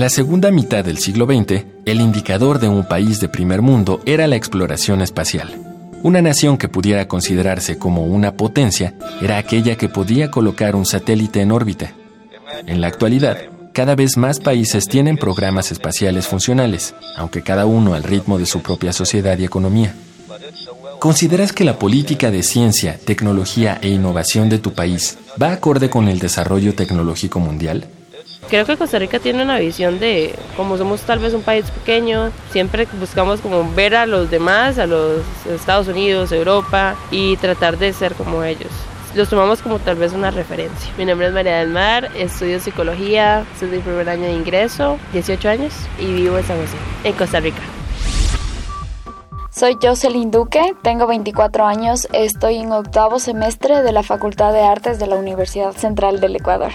En la segunda mitad del siglo XX, el indicador de un país de primer mundo era la exploración espacial. Una nación que pudiera considerarse como una potencia era aquella que podía colocar un satélite en órbita. En la actualidad, cada vez más países tienen programas espaciales funcionales, aunque cada uno al ritmo de su propia sociedad y economía. ¿Consideras que la política de ciencia, tecnología e innovación de tu país va acorde con el desarrollo tecnológico mundial? Creo que Costa Rica tiene una visión de, como somos tal vez un país pequeño, siempre buscamos como ver a los demás, a los Estados Unidos, Europa, y tratar de ser como ellos. Los tomamos como tal vez una referencia. Mi nombre es María del Mar, estudio psicología, soy mi primer año de ingreso, 18 años, y vivo en San José, en Costa Rica. Soy Jocelyn Duque, tengo 24 años, estoy en octavo semestre de la Facultad de Artes de la Universidad Central del Ecuador.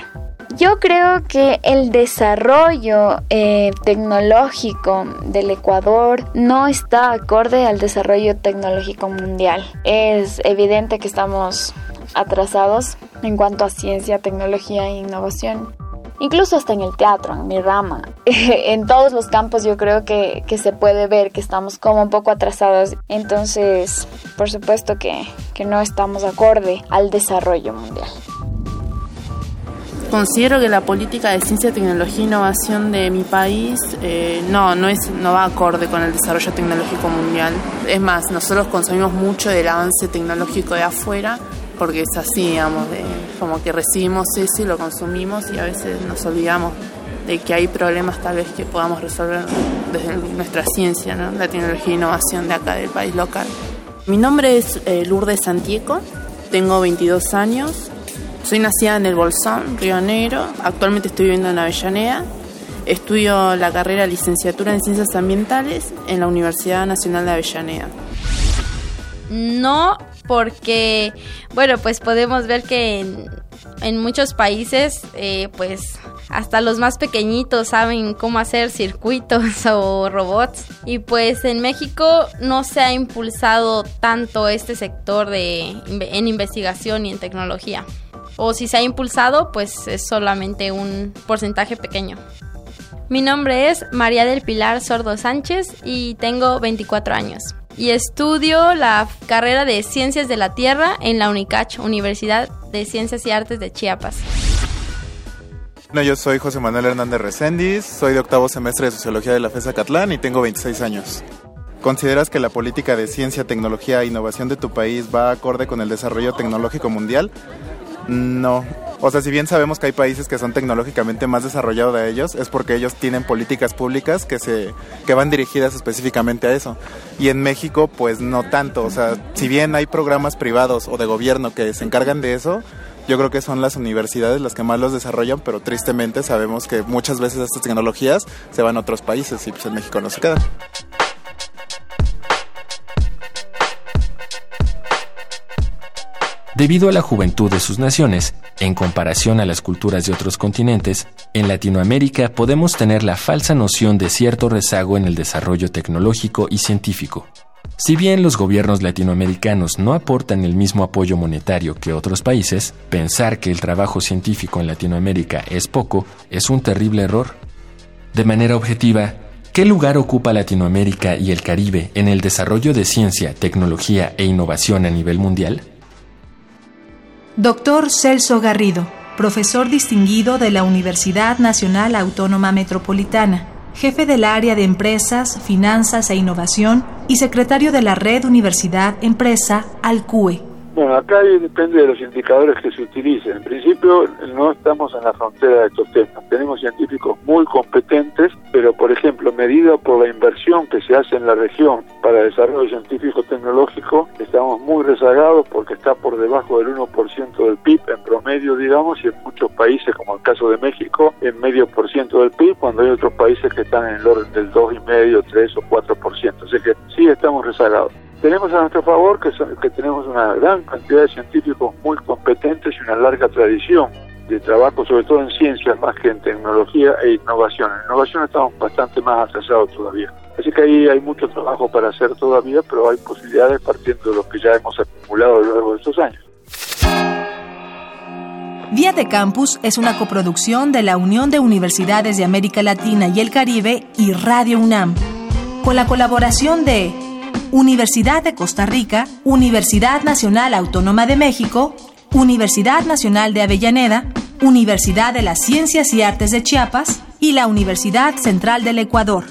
Yo creo que el desarrollo eh, tecnológico del Ecuador no está acorde al desarrollo tecnológico mundial. Es evidente que estamos atrasados en cuanto a ciencia, tecnología e innovación. Incluso hasta en el teatro, en mi rama. en todos los campos yo creo que, que, se puede ver que estamos como un poco atrasados. Entonces, por supuesto que, que no estamos acorde al desarrollo mundial. Considero que la política de ciencia, tecnología e innovación de mi país eh, no, no, es, no va acorde con el desarrollo tecnológico mundial. Es más, nosotros consumimos mucho del avance tecnológico de afuera, porque es así, digamos, de, como que recibimos eso y lo consumimos y a veces nos olvidamos de que hay problemas tal vez que podamos resolver desde nuestra ciencia, ¿no? la tecnología e innovación de acá del país local. Mi nombre es eh, Lourdes Santieco, tengo 22 años, soy nacida en el Bolsón, Río Negro. Actualmente estoy viviendo en Avellaneda. Estudio la carrera licenciatura en Ciencias Ambientales en la Universidad Nacional de Avellaneda. No, porque, bueno, pues podemos ver que en, muchos países, eh, pues hasta los más pequeñitos saben cómo hacer circuitos o robots. Y pues en México no se ha impulsado tanto este sector de, en investigación y en tecnología o si se ha impulsado, pues es solamente un porcentaje pequeño. Mi nombre es María del Pilar Sordo Sánchez y tengo 24 años. Y estudio la carrera de Ciencias de la Tierra en la UNICACH, Universidad de Ciencias y Artes de Chiapas. No, yo soy José Manuel Hernández Recendis, soy de octavo semestre de Sociología de la FESA Catlán y tengo 26 años. ¿Consideras que la política de ciencia, tecnología e innovación de tu país va acorde con el desarrollo tecnológico mundial? No. O sea, si bien sabemos que hay países que son tecnológicamente más desarrollados de ellos, es porque ellos tienen políticas públicas que se que van dirigidas específicamente a eso. Y en México, pues no tanto. O sea, si bien hay programas privados o de gobierno que se encargan de eso, yo creo que son las universidades las que más los desarrollan, pero tristemente sabemos que muchas veces estas tecnologías se van a otros países y pues en México no se quedan. Debido a la juventud de sus naciones, en comparación a las culturas de otros continentes, en Latinoamérica podemos tener la falsa noción de cierto rezago en el desarrollo tecnológico y científico. Si bien los gobiernos latinoamericanos no aportan el mismo apoyo monetario que otros países, pensar que el trabajo científico en Latinoamérica es poco es un terrible error. De manera objetiva, ¿qué lugar ocupa Latinoamérica y el Caribe en el desarrollo de ciencia, tecnología e innovación a nivel mundial? Doctor Celso Garrido, profesor distinguido de la Universidad Nacional Autónoma Metropolitana, jefe del área de Empresas, Finanzas e Innovación y secretario de la Red Universidad Empresa, ALCUE. Bueno, acá depende de los indicadores que se utilicen. En principio no estamos en la frontera de estos temas. Tenemos científicos muy competentes, pero por ejemplo, medido por la inversión que se hace en la región para desarrollo científico tecnológico, estamos muy rezagados porque está por debajo del 1% del PIB en promedio digamos, y en muchos países, como el caso de México, en medio por ciento del PIB, cuando hay otros países que están en el orden del 2,5, 3 o 4 por ciento. Así que sí estamos rezagados. Tenemos a nuestro favor que, tenemos una gran cantidad de científicos muy competentes y una larga tradición de trabajo, sobre todo en ciencias más que en tecnología e innovación. En innovación estamos bastante más atrasados todavía. Así que ahí hay mucho trabajo para hacer todavía, pero hay posibilidades partiendo de lo que ya hemos acumulado a lo largo de estos años. Vía de Campus es una coproducción de la Unión de Universidades de América Latina y el Caribe y Radio UNAM, con la colaboración de Universidad de Costa Rica, Universidad Nacional Autónoma de México, Universidad Nacional de Avellaneda, Universidad de las Ciencias y Artes de Chiapas y la Universidad Central del Ecuador.